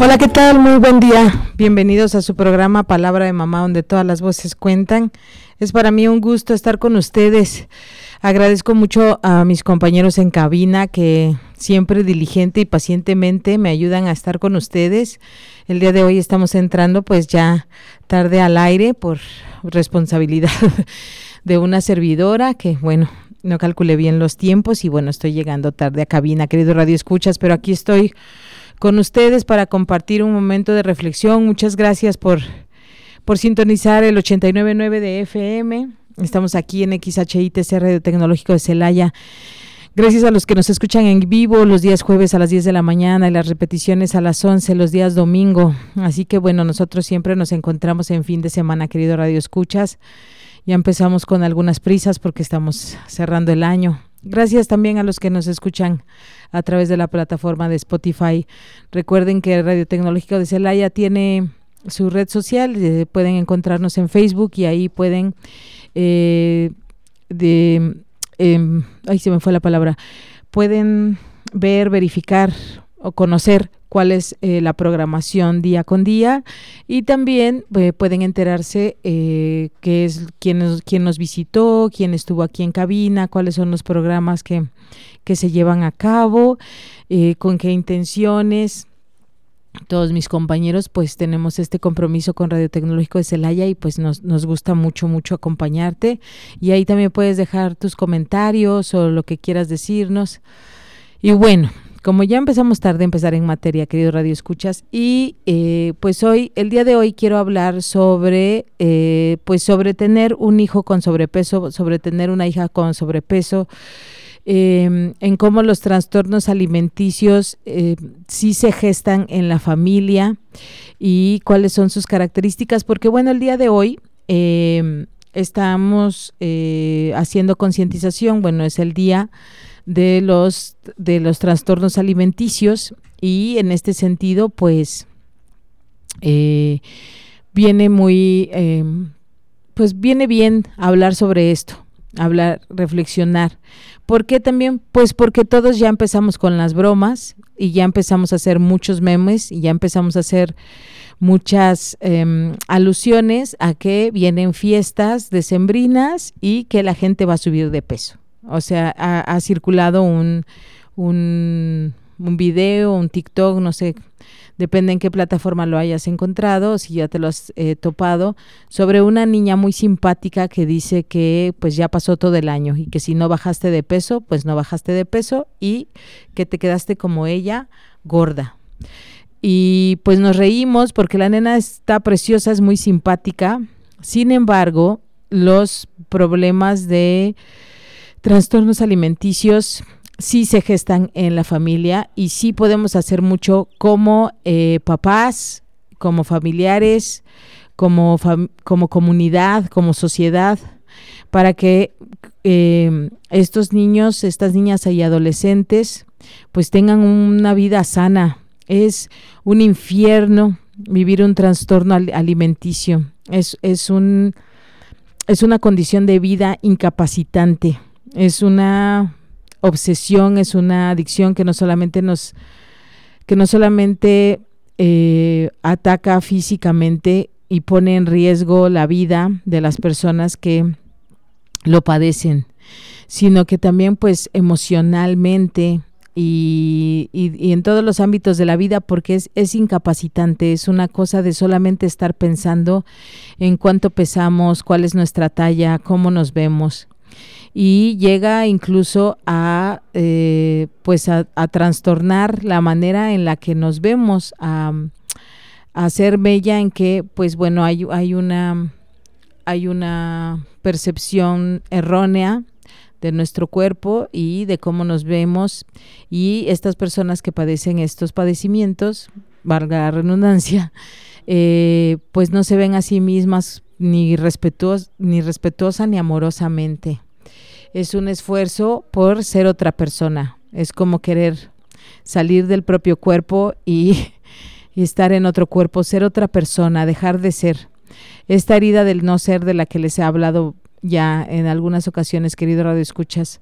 Hola, ¿qué tal? Muy buen día. Bienvenidos a su programa Palabra de Mamá, donde todas las voces cuentan. Es para mí un gusto estar con ustedes. Agradezco mucho a mis compañeros en cabina que siempre diligente y pacientemente me ayudan a estar con ustedes. El día de hoy estamos entrando pues ya tarde al aire por responsabilidad de una servidora que bueno, no calculé bien los tiempos y bueno, estoy llegando tarde a cabina, querido Radio Escuchas, pero aquí estoy con ustedes para compartir un momento de reflexión. Muchas gracias por, por sintonizar el 899 de FM. Estamos aquí en XHITC Radio Tecnológico de Celaya. Gracias a los que nos escuchan en vivo los días jueves a las 10 de la mañana y las repeticiones a las 11 los días domingo. Así que bueno, nosotros siempre nos encontramos en fin de semana, querido Radio Escuchas. Ya empezamos con algunas prisas porque estamos cerrando el año. Gracias también a los que nos escuchan a través de la plataforma de Spotify. Recuerden que Radio Tecnológico de Celaya tiene su red social, eh, pueden encontrarnos en Facebook y ahí pueden, eh, de, eh, ahí se me fue la palabra, pueden ver, verificar o conocer cuál es eh, la programación día con día y también eh, pueden enterarse eh, qué es quién, quién nos visitó, quién estuvo aquí en cabina, cuáles son los programas que, que se llevan a cabo, con qué intenciones. Todos mis compañeros pues tenemos este compromiso con Radio Tecnológico de Celaya y pues nos, nos gusta mucho, mucho acompañarte y ahí también puedes dejar tus comentarios o lo que quieras decirnos. Y bueno, como ya empezamos tarde, empezar en materia, querido Radio Escuchas, y eh, pues hoy, el día de hoy quiero hablar sobre, eh, pues sobre tener un hijo con sobrepeso, sobre tener una hija con sobrepeso, em, en cómo los trastornos alimenticios eh, sí se gestan en la familia y cuáles son sus características, porque bueno, el día de hoy em, estamos haciendo concientización, bueno, es el día de los, de los trastornos alimenticios y en este sentido, pues, eh, viene muy, eh, pues viene bien hablar sobre esto, hablar, reflexionar. ¿Por qué también? Pues porque todos ya empezamos con las bromas y ya empezamos a hacer muchos memes y ya empezamos a hacer muchas em, alusiones a que vienen fiestas decembrinas y que la gente va a subir de peso. O sea, ha, circulado un, un, un, video, un TikTok, no sé, depende en qué plataforma lo hayas encontrado, si ya te lo has eh, topado, sobre una niña muy simpática que dice que pues ya pasó todo el año y que si no bajaste de peso, pues no bajaste de peso y que te quedaste como ella, gorda. Y pues nos reímos porque la nena está preciosa, es muy simpática. Sin embargo, los problemas de trastornos alimenticios sí se gestan en la familia y sí podemos hacer mucho como eh, papás, como familiares, como, como comunidad, como sociedad, para que eh, estos niños, estas niñas y adolescentes, pues tengan una vida sana. Es un infierno vivir un trastorno alimenticio. Es, es, un, es una condición de vida incapacitante es una obsesión, es una adicción que no solamente nos, que no solamente eh, ataca físicamente y pone en riesgo la vida de las personas que lo padecen, sino que también pues emocionalmente y, y, en todos los ámbitos de la vida porque es, es incapacitante, es una cosa de solamente estar pensando en cuánto pesamos, cuál es nuestra talla, cómo nos vemos y llega incluso a eh, pues a, trastornar la manera en la que nos vemos a, a ser bella en que pues bueno hay, hay una hay una percepción errónea de nuestro cuerpo y de cómo nos vemos y estas personas que padecen estos padecimientos, valga la redundancia, eh, pues no se ven a sí mismas ni, respetuos, ni respetuosa ni amorosamente. Es un esfuerzo por ser otra persona. Es como querer salir del propio cuerpo y, estar en otro cuerpo, ser otra persona, dejar de ser. Esta herida del no ser de la que les he hablado ya en algunas ocasiones, querido Radio Escuchas,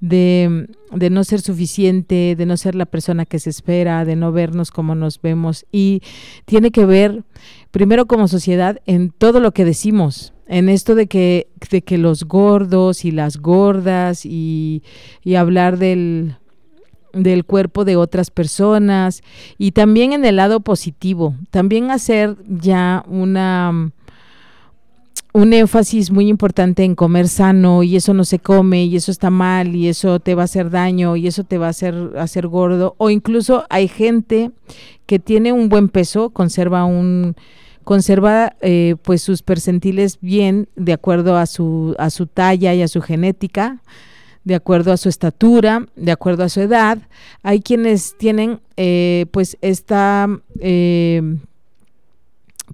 de, de, no ser suficiente, de no ser la persona que se espera, de no vernos como nos vemos. Y tiene que ver, primero como sociedad, en todo lo que decimos, en esto de que, de que los gordos y las gordas y, y hablar del, del cuerpo de otras personas y también en el lado positivo, también hacer ya una un énfasis muy importante en comer sano y eso no se come y eso está mal y eso te va a hacer daño y eso te va a hacer, hacer gordo o incluso hay gente que tiene un buen peso, conserva un conserva eh, pues sus percentiles bien de acuerdo a su a su talla y a su genética de acuerdo a su estatura, de acuerdo a su edad. Hay quienes tienen eh, pues esta eh,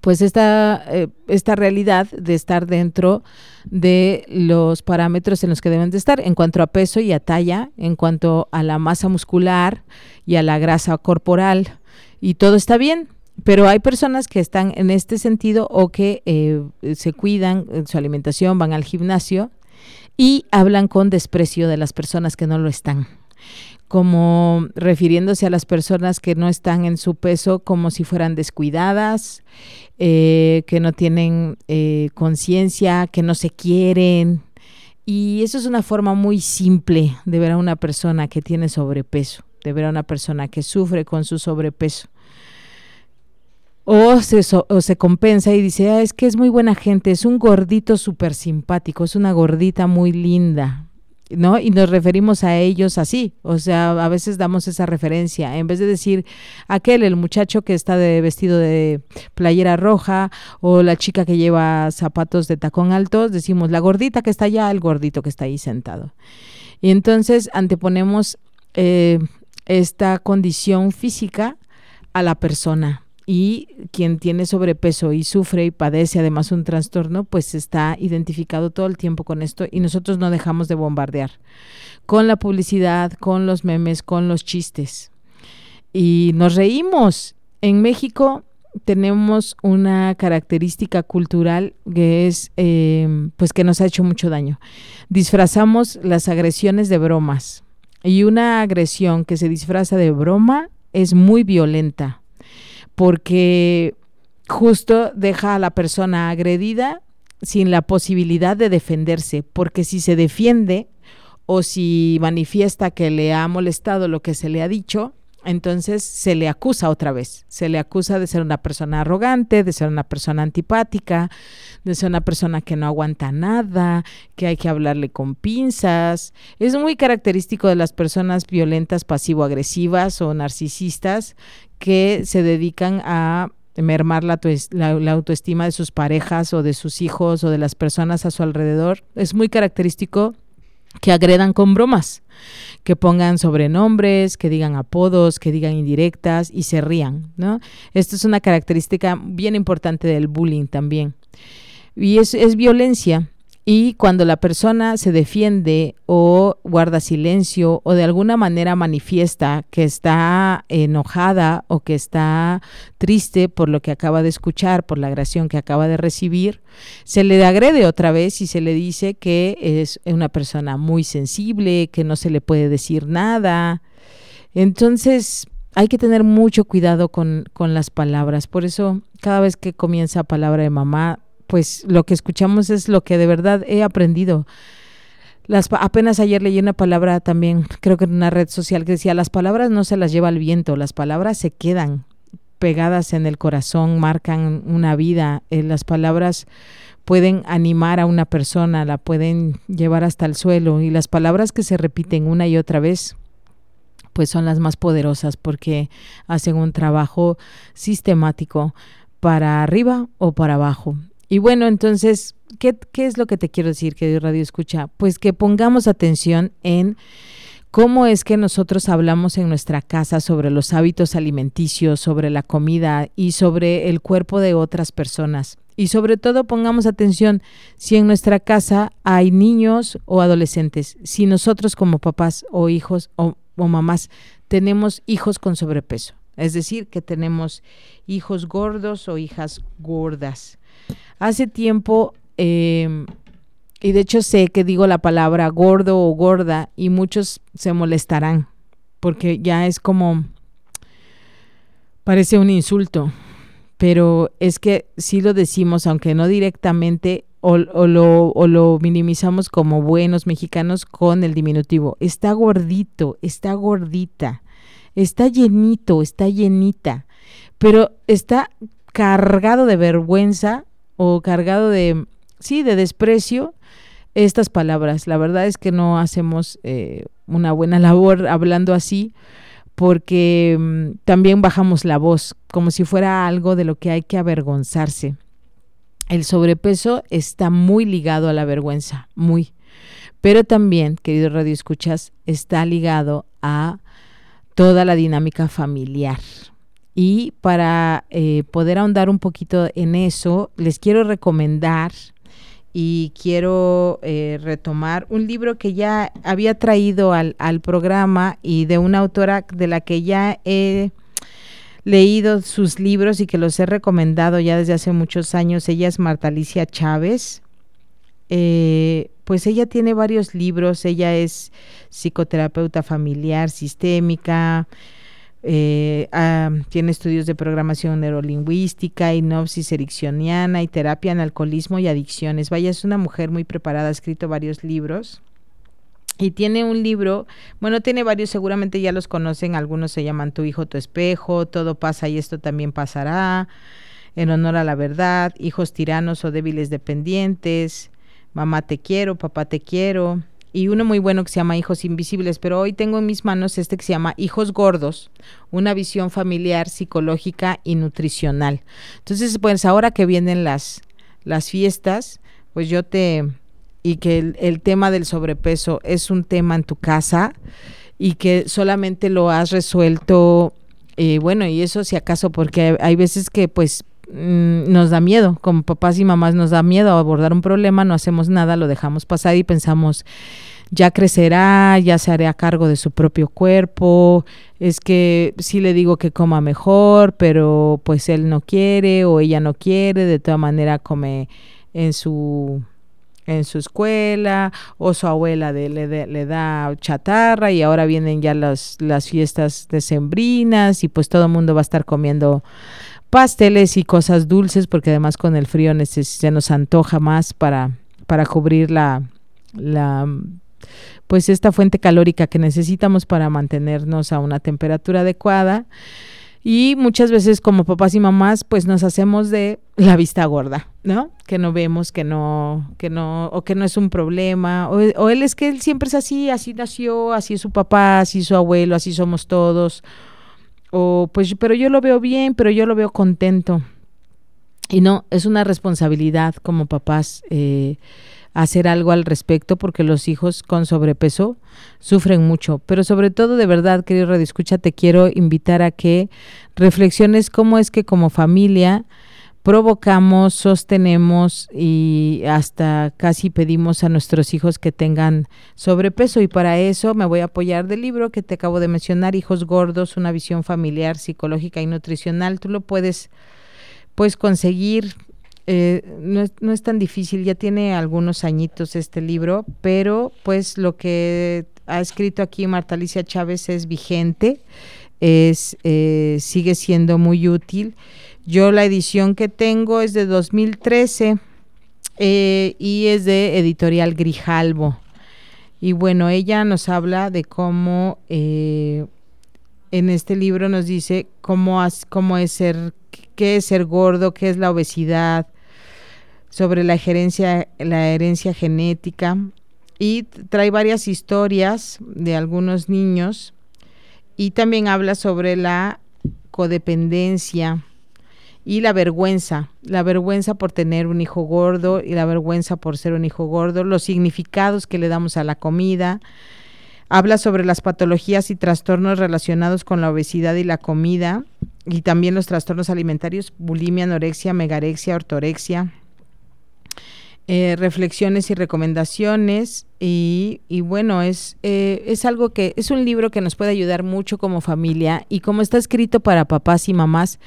pues esta, eh, esta realidad de estar dentro de los parámetros en los que deben de estar en cuanto a peso y a talla, en cuanto a la masa muscular y a la grasa corporal. Y todo está bien, pero hay personas que están en este sentido o que eh, se cuidan en su alimentación, van al gimnasio y hablan con desprecio de las personas que no lo están como refiriéndose a las personas que no están en su peso como si fueran descuidadas, eh, que no tienen eh, conciencia, que no se quieren. Y eso es una forma muy simple de ver a una persona que tiene sobrepeso, de ver a una persona que sufre con su sobrepeso. O se, o se compensa y dice, ah, es que es muy buena gente, es un gordito súper simpático, es una gordita muy linda, ¿no? Y nos referimos a ellos así, o sea, a veces damos esa referencia, en vez de decir aquel, el muchacho que está de vestido de playera roja o la chica que lleva zapatos de tacón alto, decimos la gordita que está allá, el gordito que está ahí sentado. Y entonces anteponemos eh, esta condición física a la persona, y quien tiene sobrepeso y sufre y padece además un trastorno, pues está identificado todo el tiempo con esto y nosotros no dejamos de bombardear con la publicidad, con los memes, con los chistes. Y nos reímos. En México tenemos una característica cultural que es, em, pues que nos ha hecho mucho daño. Disfrazamos las agresiones de bromas. Y una agresión que se disfraza de broma es muy violenta porque justo deja a la persona agredida sin la posibilidad de defenderse, porque si se defiende o si manifiesta que le ha molestado lo que se le ha dicho, entonces se le acusa otra vez, se le acusa de ser una persona arrogante, de ser una persona antipática, de ser una persona que no aguanta nada, que hay que hablarle con pinzas. Es muy característico de las personas violentas, pasivo-agresivas o narcisistas que se dedican a mermar la, autoestima de sus parejas o de sus hijos o de las personas a su alrededor. Es muy característico que agredan con bromas, que pongan sobrenombres, que digan apodos, que digan indirectas y se rían, ¿no? Esto es una característica bien importante del bullying también. Y es, es violencia, y cuando la persona se defiende o guarda silencio o de alguna manera manifiesta que está enojada o que está triste por lo que acaba de escuchar, por la agresión que acaba de recibir, se le agrede otra vez y se le dice que es una persona muy sensible, que no se le puede decir nada. Entonces, hay que tener mucho cuidado con, con las palabras. Por eso, cada vez que comienza palabra de mamá, pues lo que escuchamos es lo que de verdad he aprendido. Las, apenas ayer leí una palabra también, creo que en una red social, que decía, las palabras no se las lleva el viento, las palabras se quedan pegadas en el corazón, marcan una vida, eh, las palabras pueden animar a una persona, la pueden llevar hasta el suelo y las palabras que se repiten una y otra vez pues son las más poderosas porque hacen un trabajo sistemático para arriba o para abajo Y bueno, entonces, ¿qué, ¿qué es lo que te quiero decir, que Radio Escucha? Pues que pongamos atención en cómo es que nosotros hablamos en nuestra casa sobre los hábitos alimenticios, sobre la comida y sobre el cuerpo de otras personas. Y sobre todo pongamos atención si en nuestra casa hay niños o adolescentes, si nosotros como papás o hijos o, mamás tenemos hijos con sobrepeso, es decir, que tenemos hijos gordos o hijas gordas. Hace tiempo eh, y de hecho sé que digo la palabra gordo o gorda y muchos se molestarán porque ya es como, parece un insulto, pero es que si lo decimos, aunque no directamente, o, lo, o lo minimizamos como buenos mexicanos con el diminutivo. Está gordito, está gordita, está llenito, está llenita, pero está cargado de vergüenza o cargado de, sí, de desprecio estas palabras. La verdad es que no hacemos eh, una buena labor hablando así porque mm, también bajamos la voz como si fuera algo de lo que hay que avergonzarse. El sobrepeso está muy ligado a la vergüenza, muy. Pero también, querido Radio Escuchas, está ligado a toda la dinámica familiar. Y para eh, poder ahondar un poquito en eso, les quiero recomendar y quiero eh, retomar un libro que ya había traído al, al, programa y de una autora de la que ya he leído sus libros y que los he recomendado ya desde hace muchos años. Ella es Marta Alicia Chávez. Eh, pues ella tiene varios libros, ella es psicoterapeuta familiar, sistémica, eh, ah, tiene estudios de programación neurolingüística, hipnosis ericksoniana y terapia en alcoholismo y adicciones. Vaya, es una mujer muy preparada, ha escrito varios libros. Y tiene un libro, bueno, tiene varios, seguramente ya los conocen, algunos se llaman Tu hijo, tu espejo, Todo pasa y esto también pasará, En honor a la verdad, Hijos tiranos o débiles dependientes, Mamá te quiero, Papá te quiero, y uno muy bueno que se llama Hijos Invisibles, pero hoy tengo en mis manos este que se llama Hijos Gordos, una visión familiar, psicológica y nutricional. Entonces, pues ahora que vienen las, las fiestas, pues yo te... y que el, tema del sobrepeso es un tema en tu casa y que solamente lo has resuelto, eh, bueno, y eso si acaso, porque hay veces que pues nos da miedo, como papás y mamás nos da miedo abordar un problema, no hacemos nada, lo dejamos pasar y pensamos, ya crecerá, ya se hará cargo de su propio cuerpo, es que sí le digo que coma mejor, pero pues él no quiere o ella no quiere, de toda manera come en su en su escuela o su abuela le, le, da chatarra y ahora vienen ya las, las fiestas decembrinas y pues todo el mundo va a estar comiendo pasteles y cosas dulces porque además con el frío se nos antoja más para, para cubrir la, la pues esta fuente calórica que necesitamos para mantenernos a una temperatura adecuada. Y muchas veces como papás y mamás, pues nos hacemos de la vista gorda, ¿no? Que no vemos, que no, que no, o que no es un problema, o, él es que él siempre es así, así nació, así es su papá, así es su abuelo, así somos todos, o pues, pero yo lo veo bien, pero yo lo veo contento. Y no, es una responsabilidad como papás eh, hacer algo al respecto porque los hijos con sobrepeso sufren mucho. Pero sobre todo, de verdad, querido Radio Escucha, te quiero invitar a que reflexiones cómo es que como familia provocamos, sostenemos y hasta casi pedimos a nuestros hijos que tengan sobrepeso. Y para eso me voy a apoyar del libro que te acabo de mencionar, Hijos Gordos, una visión familiar, psicológica y nutricional. Tú lo puedes pues conseguir eh, no, es, no, es, tan difícil, ya tiene algunos añitos este libro, pero pues lo que ha escrito aquí Marta Alicia Chávez es vigente, es, eh, sigue siendo muy útil. Yo la edición que tengo es de 2013 eh, y es de editorial Grijalvo. Y bueno, ella nos habla de cómo en este libro nos dice cómo, cómo es ser, qué es ser gordo, qué es la obesidad, sobre la herencia, la herencia genética y trae varias historias de algunos niños y también habla sobre la codependencia y la vergüenza, la vergüenza por tener un hijo gordo y la vergüenza por ser un hijo gordo, los significados que le damos a la comida. Habla sobre las patologías y trastornos relacionados con la obesidad y la comida y también los trastornos alimentarios, bulimia, anorexia, megarexia, ortorexia, eh, reflexiones y recomendaciones y, bueno, es, eh, es algo que es un libro que nos puede ayudar mucho como familia y como está escrito para papás y mamás,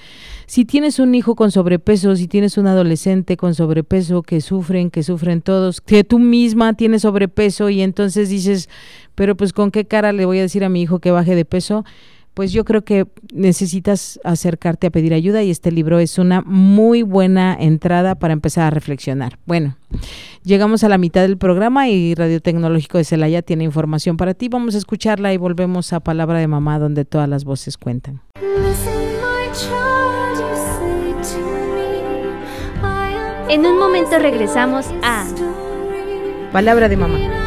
si tienes un hijo con sobrepeso, si tienes un adolescente con sobrepeso que sufren, que sufren todos, que tú misma tienes sobrepeso y entonces dices, pero pues con qué cara le voy a decir a mi hijo que baje de peso, pues yo creo que necesitas acercarte a pedir ayuda y este libro es una muy buena entrada para empezar a reflexionar. Bueno, llegamos a la mitad del programa y Radio Tecnológico de Celaya tiene información para ti. Vamos a escucharla y volvemos a Palabra de Mamá donde todas las voces cuentan. En un momento regresamos a Palabra de Mamá.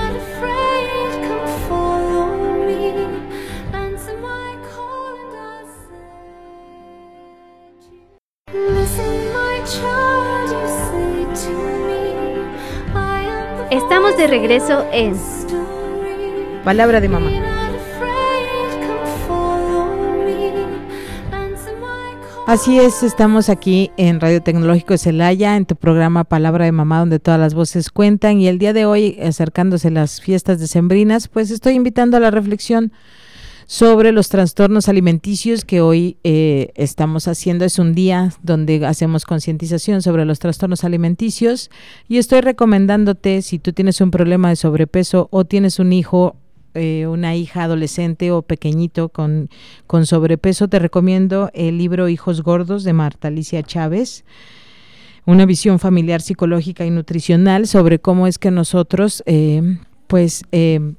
Estamos de regreso en Palabra de Mamá. Así es, estamos aquí en Radio Tecnológico Celaya, en tu programa Palabra de Mamá, donde todas las voces cuentan. Y el día de hoy, acercándose las fiestas decembrinas, pues estoy invitando a la reflexión sobre los trastornos alimenticios que hoy eh, estamos haciendo. Es un día donde hacemos concientización sobre los trastornos alimenticios y estoy recomendándote si tú tienes un problema de sobrepeso o tienes un hijo eh, una hija adolescente o pequeñito con, con sobrepeso, te recomiendo el libro Hijos Gordos de Marta Alicia Chávez una visión familiar, psicológica y nutricional sobre cómo es que nosotros, eh, pues,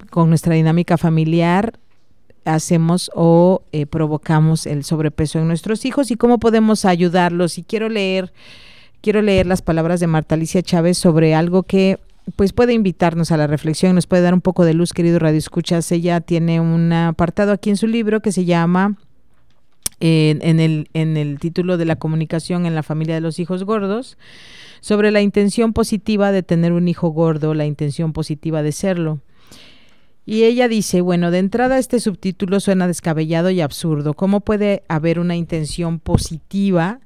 con nuestra dinámica familiar, hacemos o eh, provocamos el sobrepeso en nuestros hijos y cómo podemos ayudarlos. Y quiero leer, quiero leer las palabras de Marta Alicia Chávez sobre algo que pues puede invitarnos a la reflexión, nos puede dar un poco de luz, querido Radio Escuchas. Ella tiene un apartado aquí en su libro que se llama en, el, en el título de la comunicación en la familia de los hijos gordos, sobre la intención positiva de tener un hijo gordo, la intención positiva de serlo. Y ella dice, bueno, de entrada este subtítulo suena descabellado y absurdo. ¿Cómo puede haber una intención positiva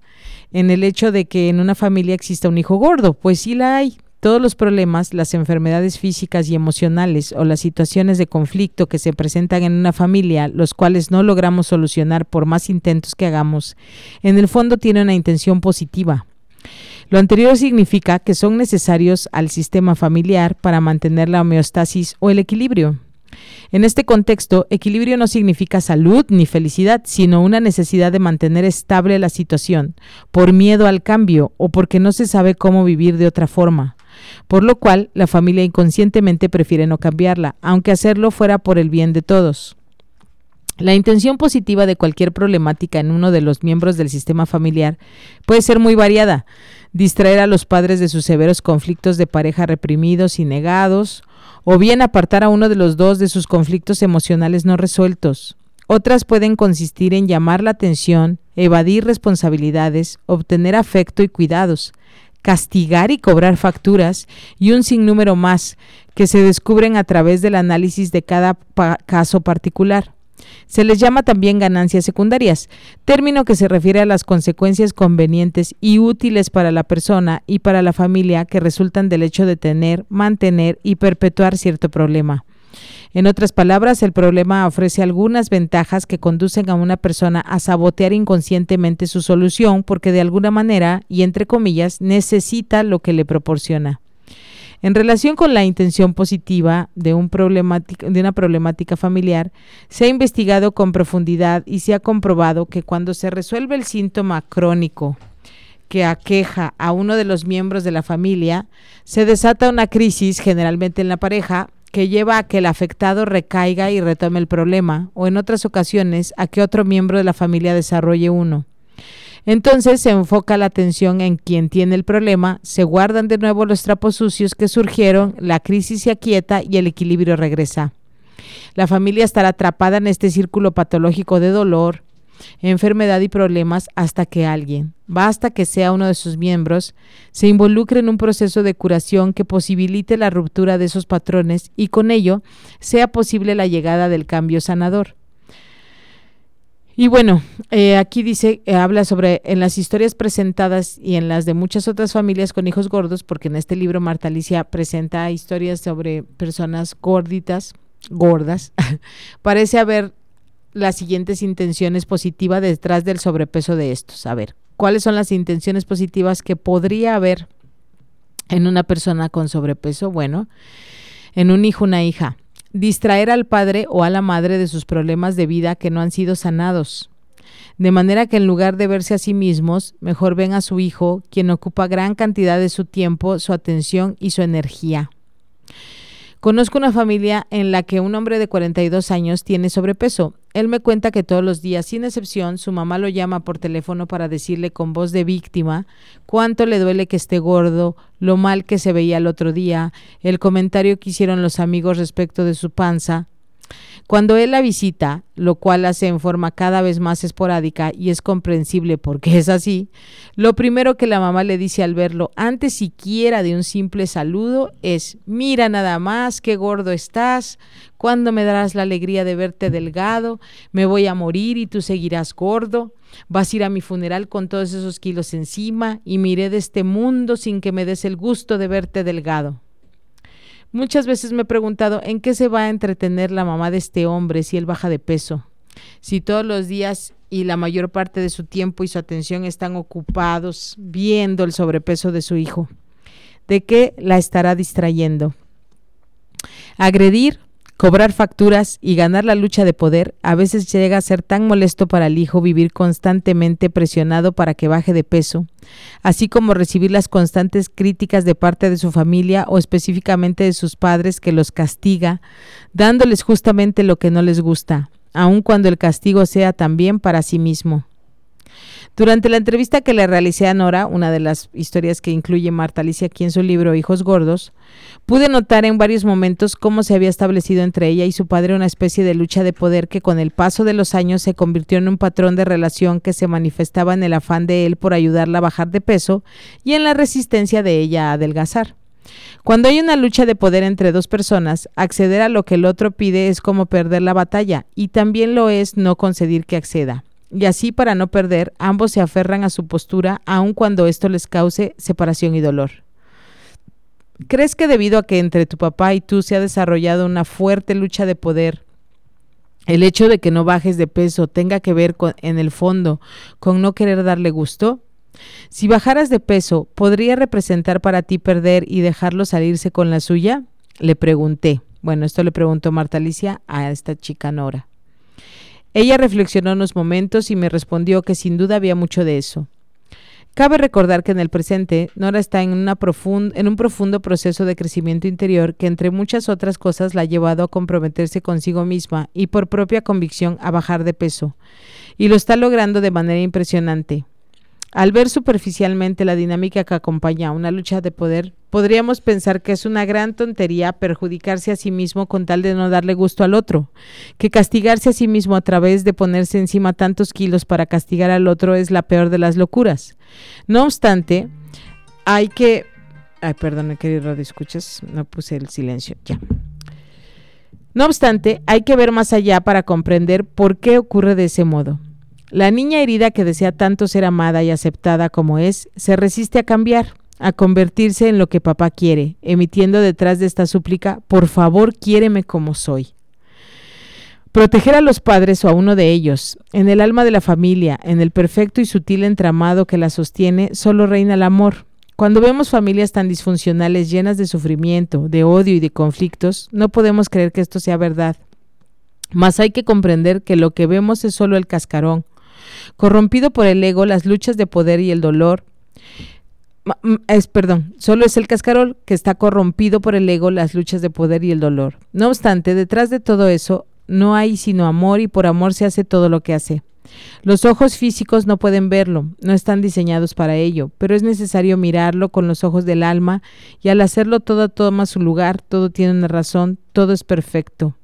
en el hecho de que en una familia exista un hijo gordo? Pues sí la hay. Todos los problemas, las enfermedades físicas y emocionales o las situaciones de conflicto que se presentan en una familia, los cuales no logramos solucionar por más intentos que hagamos, en el fondo tiene una intención positiva. Lo anterior significa que son necesarios al sistema familiar para mantener la homeostasis o el equilibrio. En este contexto, equilibrio no significa salud ni felicidad, sino una necesidad de mantener estable la situación, por miedo al cambio o porque no se sabe cómo vivir de otra forma. Por lo cual, la familia inconscientemente prefiere no cambiarla, aunque hacerlo fuera por el bien de todos. La intención positiva de cualquier problemática en uno de los miembros del sistema familiar puede ser muy variada. Distraer a los padres de sus severos conflictos de pareja reprimidos y negados, o bien apartar a uno de los dos de sus conflictos emocionales no resueltos. Otras pueden consistir en llamar la atención, evadir responsabilidades, obtener afecto y cuidados, castigar y cobrar facturas y un sinnúmero más que se descubren a través del análisis de cada caso particular. Se les llama también ganancias secundarias, término que se refiere a las consecuencias convenientes y útiles para la persona y para la familia que resultan del hecho de tener, mantener y perpetuar cierto problema. En otras palabras, el problema ofrece algunas ventajas que conducen a una persona a sabotear inconscientemente su solución porque de alguna manera, y entre comillas, necesita lo que le proporciona. En relación con la intención positiva de, un de una problemática familiar, se ha investigado con profundidad y se ha comprobado que cuando se resuelve el síntoma crónico que aqueja a uno de los miembros de la familia, se desata una crisis, generalmente en la pareja, que lleva a que el afectado recaiga y retome el problema, o en otras ocasiones a que otro miembro de la familia desarrolle uno. Entonces se enfoca la atención en quien tiene el problema, se guardan de nuevo los trapos sucios que surgieron, la crisis se aquieta y el equilibrio regresa. La familia estará atrapada en este círculo patológico de dolor, enfermedad y problemas hasta que alguien, basta que sea uno de sus miembros, se involucre en un proceso de curación que posibilite la ruptura de esos patrones y con ello sea posible la llegada del cambio sanador. Y bueno, eh, aquí dice, eh, habla sobre en las historias presentadas y en las de muchas otras familias con hijos gordos, porque en este libro Marta Alicia presenta historias sobre personas gorditas, gordas, parece haber las siguientes intenciones positivas detrás del sobrepeso de estos. A ver, ¿cuáles son las intenciones positivas que podría haber en una persona con sobrepeso? Bueno, en un hijo, una hija distraer al padre o a la madre de sus problemas de vida que no han sido sanados. De manera que en lugar de verse a sí mismos, mejor ven a su hijo, quien ocupa gran cantidad de su tiempo, su atención y su energía. Conozco una familia en la que un hombre de 42 años tiene sobrepeso. Él me cuenta que todos los días, sin excepción, su mamá lo llama por teléfono para decirle con voz de víctima cuánto le duele que esté gordo, lo mal que se veía el otro día, el comentario que hicieron los amigos respecto de su panza, cuando él la visita, lo cual hace en forma cada vez más esporádica y es comprensible porque es así, lo primero que la mamá le dice al verlo, antes siquiera de un simple saludo, es, mira nada más, qué gordo estás, ¿cuándo me darás la alegría de verte delgado? Me voy a morir y tú seguirás gordo. Vas a ir a mi funeral con todos esos kilos encima y miré de este mundo sin que me des el gusto de verte delgado. Muchas veces me he preguntado en qué se va a entretener la mamá de este hombre si él baja de peso. Si todos los días y la mayor parte de su tiempo y su atención están ocupados viendo el sobrepeso de su hijo. ¿De qué la estará distrayendo? Agredir Cobrar facturas y ganar la lucha de poder a veces llega a ser tan molesto para el hijo vivir constantemente presionado para que baje de peso, así como recibir las constantes críticas de parte de su familia o específicamente de sus padres que los castiga, dándoles justamente lo que no les gusta, aun cuando el castigo sea también para sí mismo. Durante la entrevista que le realicé a Nora, una de las historias que incluye Marta Alicia aquí en su libro Hijos Gordos, pude notar en varios momentos cómo se había establecido entre ella y su padre una especie de lucha de poder que con el paso de los años se convirtió en un patrón de relación que se manifestaba en el afán de él por ayudarla a bajar de peso y en la resistencia de ella a adelgazar. Cuando hay una lucha de poder entre dos personas, acceder a lo que el otro pide es como perder la batalla, y también lo es no conceder que acceda y así para no perder, ambos se aferran a su postura aun cuando esto les cause separación y dolor. ¿Crees que debido a que entre tu papá y tú se ha desarrollado una fuerte lucha de poder, el hecho de que no bajes de peso tenga que ver en el fondo con no querer darle gusto? Si bajaras de peso, ¿podría representar para ti perder y dejarlo salirse con la suya? Le pregunté. Bueno, esto le preguntó Marta Alicia a esta chica Nora. Ella reflexionó unos momentos y me respondió que sin duda había mucho de eso. Cabe recordar que en el presente Nora está en, un profundo proceso de crecimiento interior que entre muchas otras cosas la ha llevado a comprometerse consigo misma y por propia convicción a bajar de peso. Y lo está logrando de manera impresionante. Al ver superficialmente la dinámica que acompaña a una lucha de poder, podríamos pensar que es una gran tontería perjudicarse a sí mismo con tal de no darle gusto al otro, que castigarse a sí mismo a través de ponerse encima tantos kilos para castigar al otro es la peor de las locuras. No obstante, hay que... Ay, perdón, querido escuchas, no puse el silencio, ya. No obstante, hay que ver más allá para comprender por qué ocurre de ese modo. La niña herida que desea tanto ser amada y aceptada como es, se resiste a cambiar, a convertirse en lo que papá quiere, emitiendo detrás de esta súplica, por favor, quiéreme como soy. Proteger a los padres o a uno de ellos, en el alma de la familia, en el perfecto y sutil entramado que la sostiene, solo reina el amor. Cuando vemos familias tan disfuncionales llenas de sufrimiento, de odio y de conflictos, no podemos creer que esto sea verdad. Mas hay que comprender que lo que vemos es solo el cascarón, corrompido por el ego, las luchas de poder y el dolor. Es, perdón, solo es el cascarón que está corrompido por el ego, las luchas de poder y el dolor. No obstante, detrás de todo eso no hay sino amor y por amor se hace todo lo que hace. Los ojos físicos no pueden verlo, no están diseñados para ello, pero es necesario mirarlo con los ojos del alma y al hacerlo todo toma su lugar, todo tiene una razón, todo es perfecto.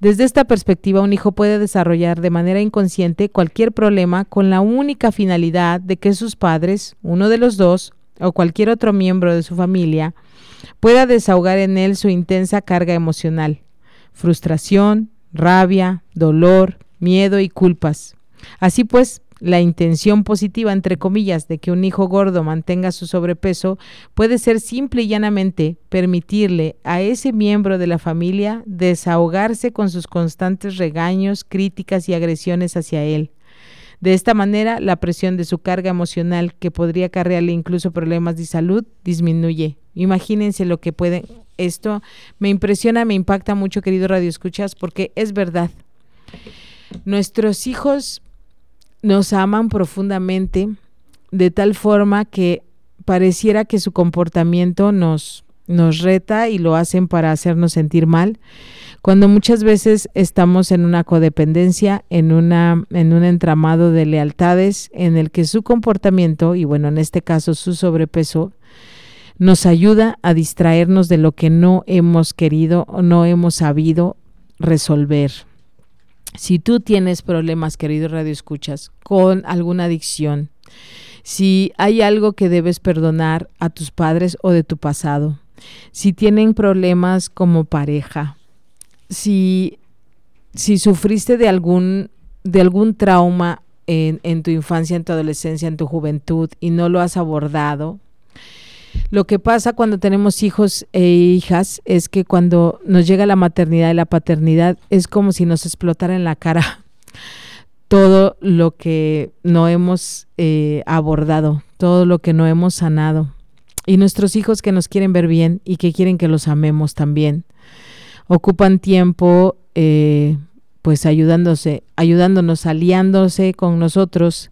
Desde esta perspectiva, un hijo puede desarrollar de manera inconsciente cualquier problema con la única finalidad de que sus padres, uno de los dos, o cualquier otro miembro de su familia, pueda desahogar en él su intensa carga emocional, frustración, rabia, dolor, miedo y culpas. Así pues, la intención positiva, entre comillas, de que un hijo gordo mantenga su sobrepeso puede ser simple y llanamente permitirle a ese miembro de la familia desahogarse con sus constantes regaños, críticas y agresiones hacia él. De esta manera, la presión de su carga emocional, que podría acarrearle incluso problemas de salud, disminuye. Imagínense lo que puede. Esto me impresiona, me impacta mucho, querido Radio Escuchas, porque es verdad. Nuestros hijos nos aman profundamente de tal forma que pareciera que su comportamiento nos, nos reta y lo hacen para hacernos sentir mal, cuando muchas veces estamos en una codependencia, en, una, en un entramado de lealtades en el que su comportamiento, y bueno, en este caso su sobrepeso, nos ayuda a distraernos de lo que no hemos querido o no hemos sabido resolver. Si tú tienes problemas, querido Radio Escuchas, con alguna adicción, si hay algo que debes perdonar a tus padres o de tu pasado, si tienen problemas como pareja, si, si sufriste de algún, de algún trauma en, en tu infancia, en tu adolescencia, en tu juventud y no lo has abordado, lo que pasa cuando tenemos hijos e hijas es que cuando nos llega la maternidad y la paternidad es como si nos explotara en la cara todo lo que no hemos eh, abordado, todo lo que no hemos sanado. Y nuestros hijos que nos quieren ver bien y que quieren que los amemos también, ocupan tiempo eh, pues ayudándose, ayudándonos, aliándose con nosotros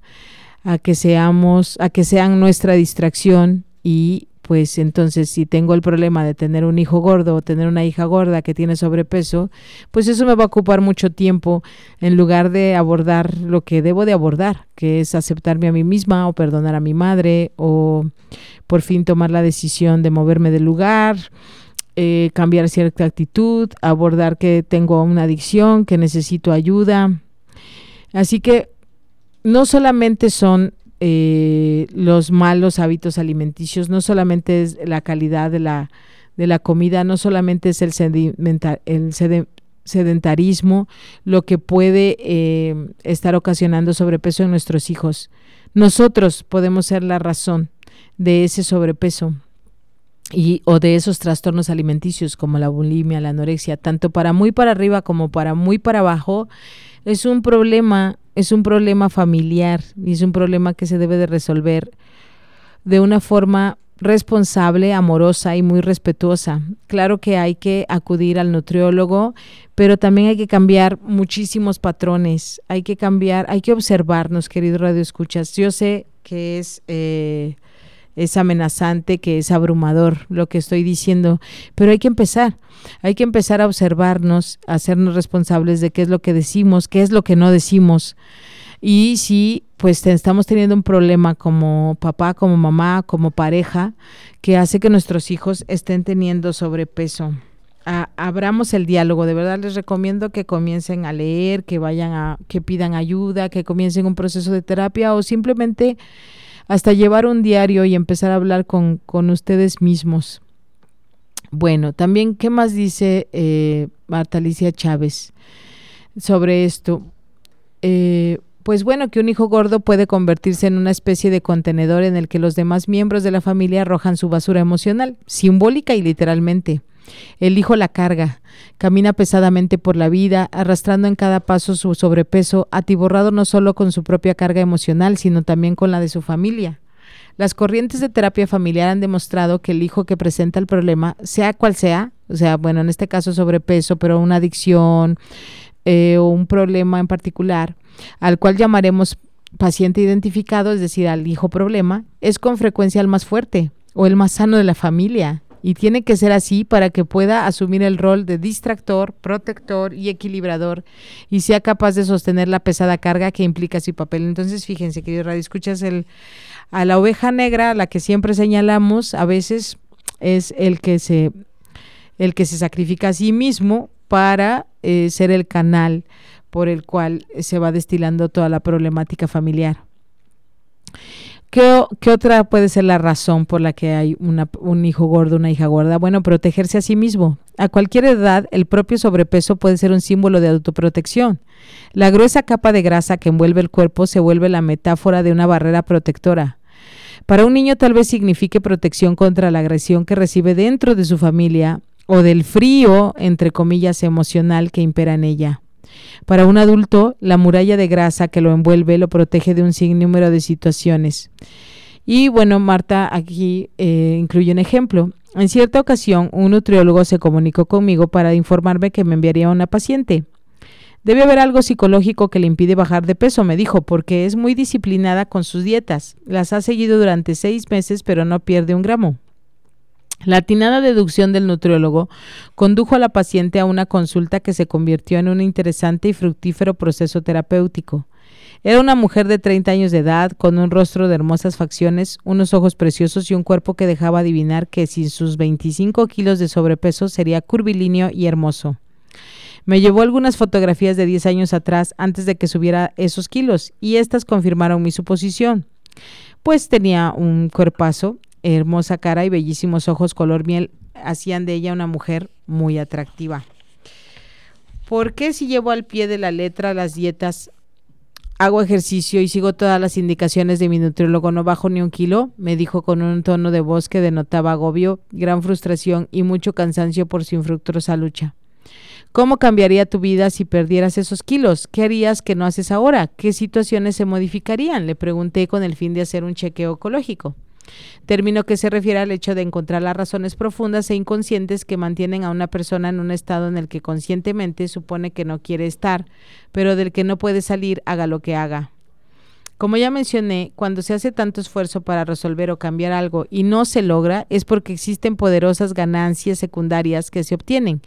a que seamos, a que sean nuestra distracción y pues entonces si tengo el problema de tener un hijo gordo o tener una hija gorda que tiene sobrepeso, pues eso me va a ocupar mucho tiempo en lugar de abordar lo que debo de abordar, que es aceptarme a mí misma o perdonar a mi madre o por fin tomar la decisión de moverme del lugar. Eh, cambiar cierta actitud, abordar que tengo una adicción, que necesito ayuda. Así que no solamente son eh, los malos hábitos alimenticios, no solamente es la calidad de la, de la comida, no solamente es el, el sedentarismo lo que puede eh, estar ocasionando sobrepeso en nuestros hijos. Nosotros podemos ser la razón de ese sobrepeso y o de esos trastornos alimenticios como la bulimia, la anorexia, tanto para muy para arriba como para muy para abajo, es un problema es un problema familiar y es un problema que se debe de resolver de una forma responsable, amorosa y muy respetuosa. Claro que hay que acudir al nutriólogo, pero también hay que cambiar muchísimos patrones, hay que cambiar, hay que observarnos, querido Radio Escuchas. Yo sé que es eh, es amenazante, que es abrumador lo que estoy diciendo, pero hay que empezar, hay que empezar a observarnos, a hacernos responsables de qué es lo que decimos, qué es lo que no decimos. Y si pues estamos teniendo un problema como papá, como mamá, como pareja, que hace que nuestros hijos estén teniendo sobrepeso. abramos el diálogo, de verdad les recomiendo que comiencen a leer, que vayan a, que pidan ayuda, que comiencen un proceso de terapia o simplemente hasta llevar un diario y empezar a hablar con, ustedes mismos. Bueno, también, ¿qué más dice eh, Marta Alicia Chávez sobre esto? Eh, pues bueno, que un hijo gordo puede convertirse en una especie de contenedor en el que los demás miembros de la familia arrojan su basura emocional, simbólica y literalmente. El hijo la carga, camina pesadamente por la vida, arrastrando en cada paso su sobrepeso, atiborrado no solo con su propia carga emocional, sino también con la de su familia. Las corrientes de terapia familiar han demostrado que el hijo que presenta el problema, sea cual sea, o sea, bueno, en este caso sobrepeso, pero una adicción eh, o un problema en particular, al cual llamaremos paciente identificado, es decir, al hijo problema, es con frecuencia el más fuerte o el más sano de la familia y tiene que ser así para que pueda asumir el rol de distractor, protector y equilibrador y sea capaz de sostener la pesada carga que implica su papel. Entonces, fíjense, querido Radio, escuchas el, a la oveja negra, la que siempre señalamos, a veces es el que se sacrifica a sí mismo para eh, ser el canal por el cual se va destilando toda la problemática familiar. ¿Qué, otra puede ser la razón por la que hay un hijo gordo, una hija gorda? Bueno, protegerse a sí mismo. A cualquier edad, el propio sobrepeso puede ser un símbolo de autoprotección. La gruesa capa de grasa que envuelve el cuerpo se vuelve la metáfora de una barrera protectora. Para un niño tal vez signifique protección contra la agresión que recibe dentro de su familia o del frío, entre comillas, emocional que impera en ella. Para un adulto, la muralla de grasa que lo envuelve lo protege de un sinnúmero de situaciones. Y bueno, Marta aquí eh, incluye un ejemplo. En cierta ocasión, un nutriólogo se comunicó conmigo para informarme que me enviaría una paciente. Debe haber algo psicológico que le impide bajar de peso, me dijo, porque es muy disciplinada con sus dietas. Las ha seguido durante seis meses, pero no pierde un gramo. La atinada deducción del nutriólogo condujo a la paciente a una consulta que se convirtió en un interesante y fructífero proceso terapéutico. Era una mujer de 30 años de edad, con un rostro de hermosas facciones, unos ojos preciosos y un cuerpo que dejaba adivinar que sin sus 25 kilos de sobrepeso sería curvilíneo y hermoso. Me llevó algunas fotografías de 10 años atrás antes de que subiera esos kilos y estas confirmaron mi suposición. Pues tenía un cuerpazo hermosa cara y bellísimos ojos color miel hacían de ella una mujer muy atractiva. ¿Por qué si llevo al pie de la letra las dietas, hago ejercicio y sigo todas las indicaciones de mi nutriólogo, no bajo ni un kilo? Me dijo con un tono de voz que denotaba agobio, gran frustración y mucho cansancio por su infructuosa lucha. ¿Cómo cambiaría tu vida si perdieras esos kilos? ¿Qué harías que no haces ahora? ¿Qué situaciones se modificarían? Le pregunté con el fin de hacer un chequeo ecológico. Término que se refiere al hecho de encontrar las razones profundas e inconscientes que mantienen a una persona en un estado en el que conscientemente supone que no quiere estar, pero del que no puede salir haga lo que haga. Como ya mencioné, cuando se hace tanto esfuerzo para resolver o cambiar algo y no se logra, es porque existen poderosas ganancias secundarias que se obtienen,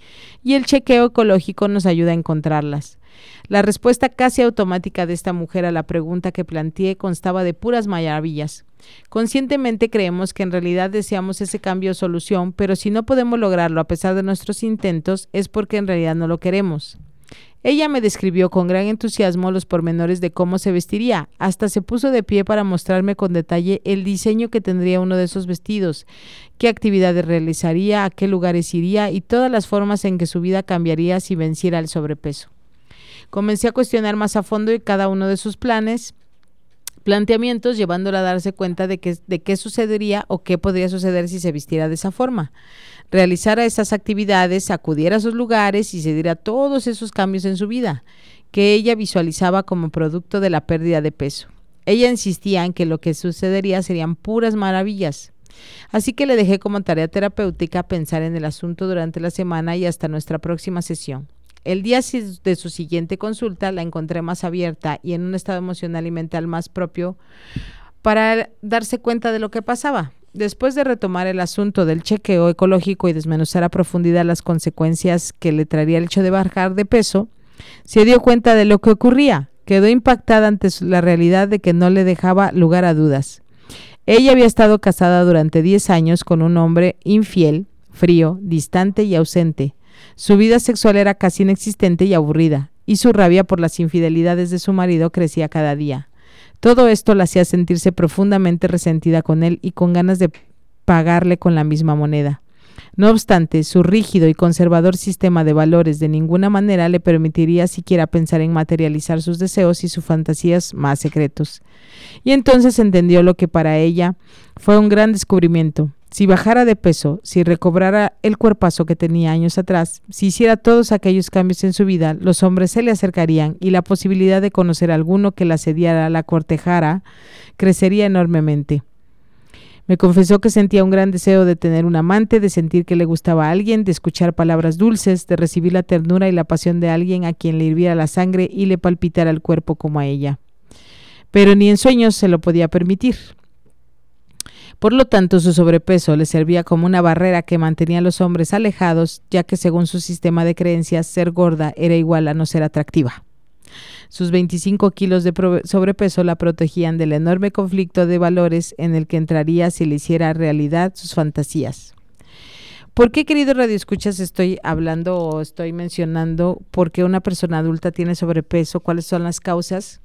y el chequeo ecológico nos ayuda a encontrarlas. La respuesta casi automática de esta mujer a la pregunta que planteé constaba de puras maravillas. Conscientemente creemos que en realidad deseamos ese cambio o solución, pero si no podemos lograrlo a pesar de nuestros intentos, es porque en realidad no lo queremos. Ella me describió con gran entusiasmo los pormenores de cómo se vestiría, hasta se puso de pie para mostrarme con detalle el diseño que tendría uno de esos vestidos, qué actividades realizaría, a qué lugares iría y todas las formas en que su vida cambiaría si venciera el sobrepeso. Comencé a cuestionar más a fondo cada uno de sus planes, planteamientos llevándola a darse cuenta de, que, de qué sucedería o qué podría suceder si se vistiera de esa forma. Realizara esas actividades, acudiera a sus lugares y se diera todos esos cambios en su vida, que ella visualizaba como producto de la pérdida de peso. Ella insistía en que lo que sucedería serían puras maravillas. Así que le dejé como tarea terapéutica pensar en el asunto durante la semana y hasta nuestra próxima sesión. El día de su siguiente consulta la encontré más abierta y en un estado emocional y mental más propio para darse cuenta de lo que pasaba. Después de retomar el asunto del chequeo ecológico y desmenuzar a profundidad las consecuencias que le traería el hecho de bajar de peso, se dio cuenta de lo que ocurría. Quedó impactada ante la realidad de que no le dejaba lugar a dudas. Ella había estado casada durante 10 años con un hombre infiel, frío, distante y ausente, su vida sexual era casi inexistente y aburrida, y su rabia por las infidelidades de su marido crecía cada día. Todo esto la hacía sentirse profundamente resentida con él y con ganas de pagarle con la misma moneda. No obstante, su rígido y conservador sistema de valores de ninguna manera le permitiría siquiera pensar en materializar sus deseos y sus fantasías más secretos. Y entonces entendió lo que para ella fue un gran descubrimiento, si bajara de peso, si recobrara el cuerpazo que tenía años atrás, si hiciera todos aquellos cambios en su vida, los hombres se le acercarían y la posibilidad de conocer a alguno que la sediara, la cortejara, crecería enormemente. Me confesó que sentía un gran deseo de tener un amante, de sentir que le gustaba a alguien, de escuchar palabras dulces, de recibir la ternura y la pasión de alguien a quien le hirviera la sangre y le palpitara el cuerpo como a ella. Pero ni en sueños se lo podía permitir. Por lo tanto, su sobrepeso le servía como una barrera que mantenía a los hombres alejados, ya que según su sistema de creencias, ser gorda era igual a no ser atractiva. Sus 25 kilos de sobrepeso la protegían del enorme conflicto de valores en el que entraría si le hiciera realidad sus fantasías. ¿Por qué, querido Radio Escuchas, estoy hablando o estoy mencionando por qué una persona adulta tiene sobrepeso? ¿Cuáles son las causas?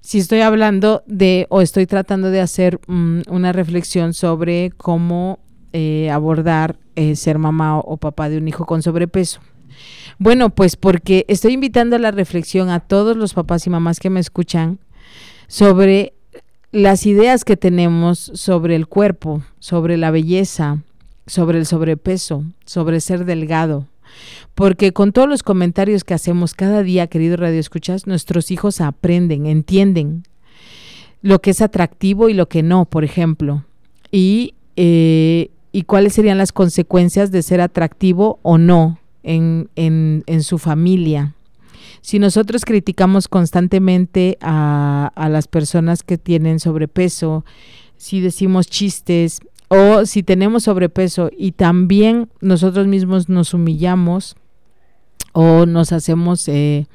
Si estoy hablando de o estoy tratando de hacer mm, una reflexión sobre cómo eh, abordar eh, ser mamá o, papá de un hijo con sobrepeso. Bueno, pues porque estoy invitando a la reflexión a todos los papás y mamás que me escuchan sobre las ideas que tenemos sobre el cuerpo, sobre la belleza, sobre el sobrepeso, sobre ser delgado. Porque con todos los comentarios que hacemos cada día, querido Radio Escuchas, nuestros hijos aprenden, entienden lo que es atractivo y lo que no, por ejemplo. Y, eh, y cuáles serían las consecuencias de ser atractivo o no en, en, en su familia. Si nosotros criticamos constantemente a, a las personas que tienen sobrepeso, si decimos chistes o si tenemos sobrepeso y también nosotros mismos nos humillamos o nos hacemos eh,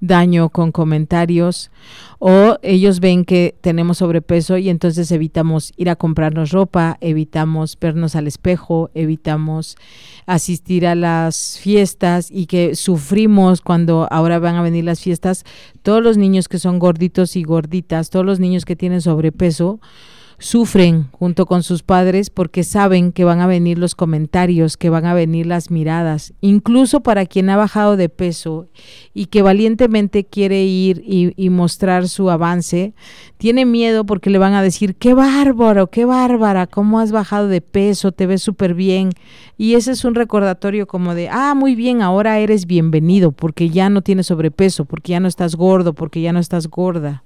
daño con comentarios o ellos ven que tenemos sobrepeso y entonces evitamos ir a comprarnos ropa, evitamos vernos al espejo, evitamos asistir a las fiestas y que sufrimos cuando ahora van a venir las fiestas. Todos los niños que son gorditos y gorditas, todos los niños que tienen sobrepeso, sufren junto con sus padres porque saben que van a venir los comentarios, que van a venir las miradas, incluso para quien ha bajado de peso y que valientemente quiere ir y, mostrar su avance, tiene miedo porque le van a decir, qué bárbaro, qué bárbara, cómo has bajado de peso, te ves súper bien. Y ese es un recordatorio como de, ah, muy bien, ahora eres bienvenido porque ya no tienes sobrepeso, porque ya no estás gordo, porque ya no estás gorda.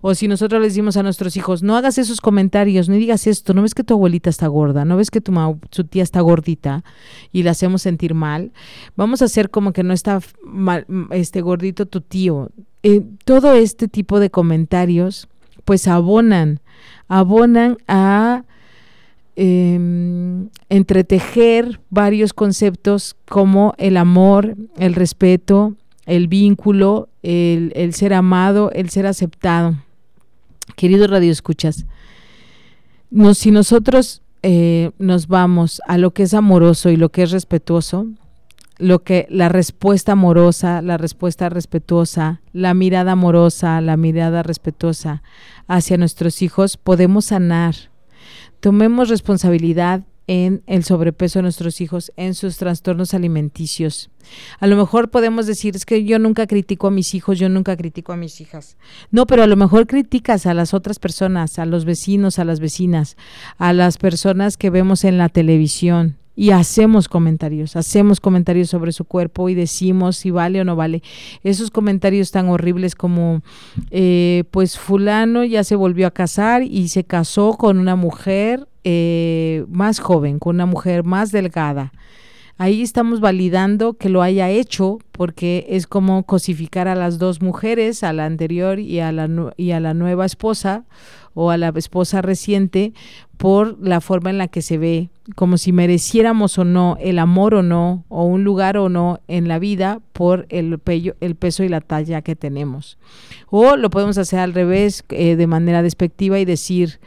O si nosotros le decimos a nuestros hijos, no hagas esos comentarios, no digas esto, no ves que tu abuelita está gorda, no ves que tu su tía está gordita y la hacemos sentir mal, vamos a hacer como que no está mal, este gordito tu tío. Eh, todo este tipo de comentarios pues abonan, abonan a em, entretejer varios conceptos como el amor, el respeto, el vínculo, el, ser amado, el ser aceptado. Querido Radio Escuchas, si nosotros eh, nos vamos a lo que es amoroso y lo que es respetuoso, lo que la respuesta amorosa, la respuesta respetuosa, la mirada amorosa, la mirada respetuosa hacia nuestros hijos, podemos sanar. Tomemos responsabilidad en el sobrepeso de nuestros hijos, en sus trastornos alimenticios. A lo mejor podemos decir, es que yo nunca critico a mis hijos, yo nunca critico a mis hijas. No, pero a lo mejor criticas a las otras personas, a los vecinos, a las vecinas, a las personas que vemos en la televisión y hacemos comentarios, hacemos comentarios sobre su cuerpo y decimos si vale o no vale. Esos comentarios tan horribles como, eh, pues fulano ya se volvió a casar y se casó con una mujer eh, más joven, con una mujer más delgada. Ahí estamos validando que lo haya hecho porque es como cosificar a las dos mujeres, a la anterior y a la, y a la nueva esposa o a la esposa reciente por la forma en la que se ve, como si mereciéramos o no el amor o no, o un lugar o no en la vida por el, el peso y la talla que tenemos. O lo podemos hacer al revés, eh, de manera despectiva y decir,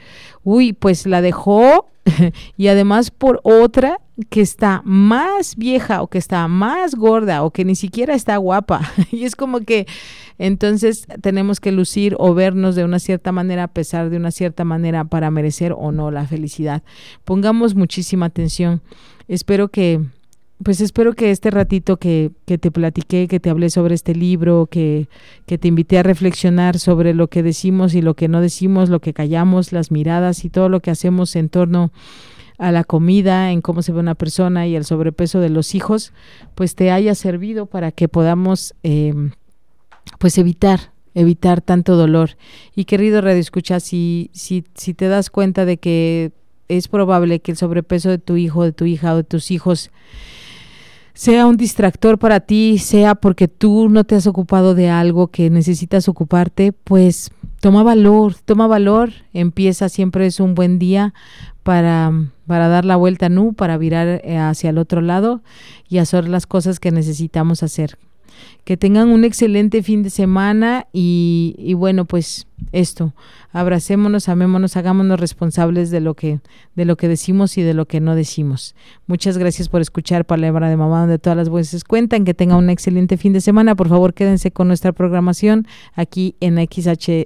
uy, pues la dejó y además por otra que está más vieja o que está más gorda o que ni siquiera está guapa. y es como que entonces tenemos que lucir o vernos de una cierta manera a pesar de una cierta manera para merecer o no la felicidad. Pongamos muchísima atención. Espero que pues espero que este ratito que, que, te platiqué, que te hablé sobre este libro, que, que, te invité a reflexionar sobre lo que decimos y lo que no decimos, lo que callamos, las miradas y todo lo que hacemos en torno a la comida, en cómo se ve una persona y el sobrepeso de los hijos, pues te haya servido para que podamos em, pues evitar evitar tanto dolor. Y querido Radio Escucha, si, si, si te das cuenta de que es probable que el sobrepeso de tu hijo, de tu hija o de tus hijos sea un distractor para ti, sea porque tú no te has ocupado de algo que necesitas ocuparte, pues toma valor, toma valor, empieza, siempre es un buen día para, para dar la vuelta nu, para virar eh, hacia el otro lado y hacer las cosas que necesitamos hacer. Que tengan un excelente fin de semana y, y bueno, pues esto, abracémonos, amémonos, hagámonos responsables de lo que de lo que decimos y de lo que no decimos. Muchas gracias por escuchar Palabra de Mamá donde todas las voces cuentan. Que tengan un excelente fin de semana. Por favor, quédense con nuestra programación aquí en XH,